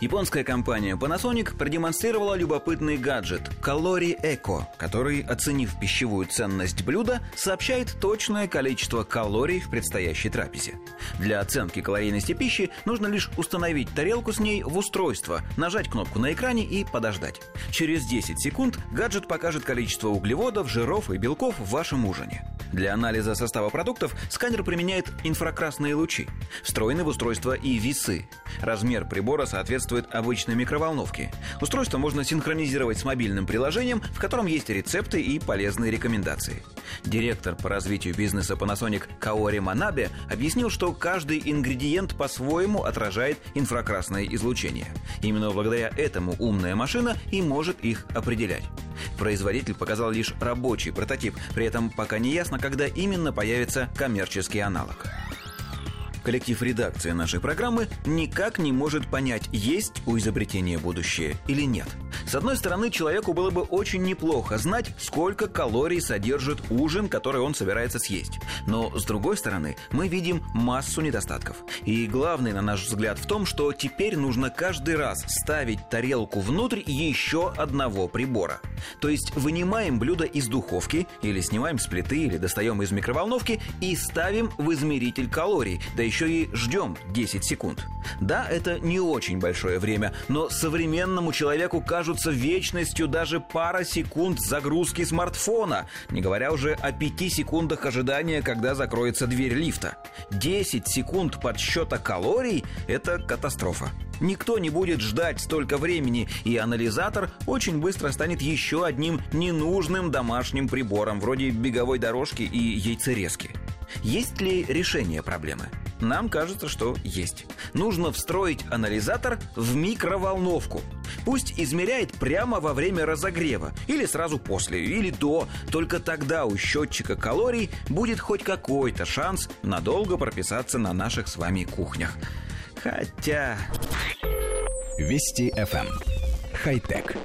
Японская компания Panasonic продемонстрировала любопытный гаджет Calorie Eco, который, оценив пищевую ценность блюда, сообщает точное количество калорий в предстоящей трапезе. Для оценки калорийности пищи нужно лишь установить тарелку с ней в устройство, нажать кнопку на экране и подождать. Через 10 секунд гаджет покажет количество углеводов, жиров и белков в вашем ужине. Для анализа состава продуктов сканер применяет инфракрасные лучи. Встроены в устройство и весы. Размер прибора соответствует обычной микроволновке. Устройство можно синхронизировать с мобильным приложением, в котором есть рецепты и полезные рекомендации. Директор по развитию бизнеса Panasonic Каори Манабе объяснил, что каждый ингредиент по-своему отражает инфракрасное излучение. Именно благодаря этому умная машина и может их определять. Производитель показал лишь рабочий прототип, при этом пока не ясно, когда именно появится коммерческий аналог. Коллектив редакции нашей программы никак не может понять, есть у изобретения будущее или нет – с одной стороны, человеку было бы очень неплохо знать, сколько калорий содержит ужин, который он собирается съесть. Но, с другой стороны, мы видим массу недостатков. И главный, на наш взгляд, в том, что теперь нужно каждый раз ставить тарелку внутрь еще одного прибора. То есть вынимаем блюдо из духовки, или снимаем с плиты, или достаем из микроволновки и ставим в измеритель калорий, да еще и ждем 10 секунд. Да, это не очень большое время, но современному человеку кажутся вечностью даже пара секунд загрузки смартфона, не говоря уже о пяти секундах ожидания, когда закроется дверь лифта. 10 секунд подсчета калорий – это катастрофа. Никто не будет ждать столько времени, и анализатор очень быстро станет еще одним ненужным домашним прибором, вроде беговой дорожки и яйцерезки. Есть ли решение проблемы? Нам кажется, что есть. Нужно встроить анализатор в микроволновку. Пусть измеряет прямо во время разогрева, или сразу после, или до. Только тогда у счетчика калорий будет хоть какой-то шанс надолго прописаться на наших с вами кухнях. Хотя... Вести FM. Эм. Хай-тек.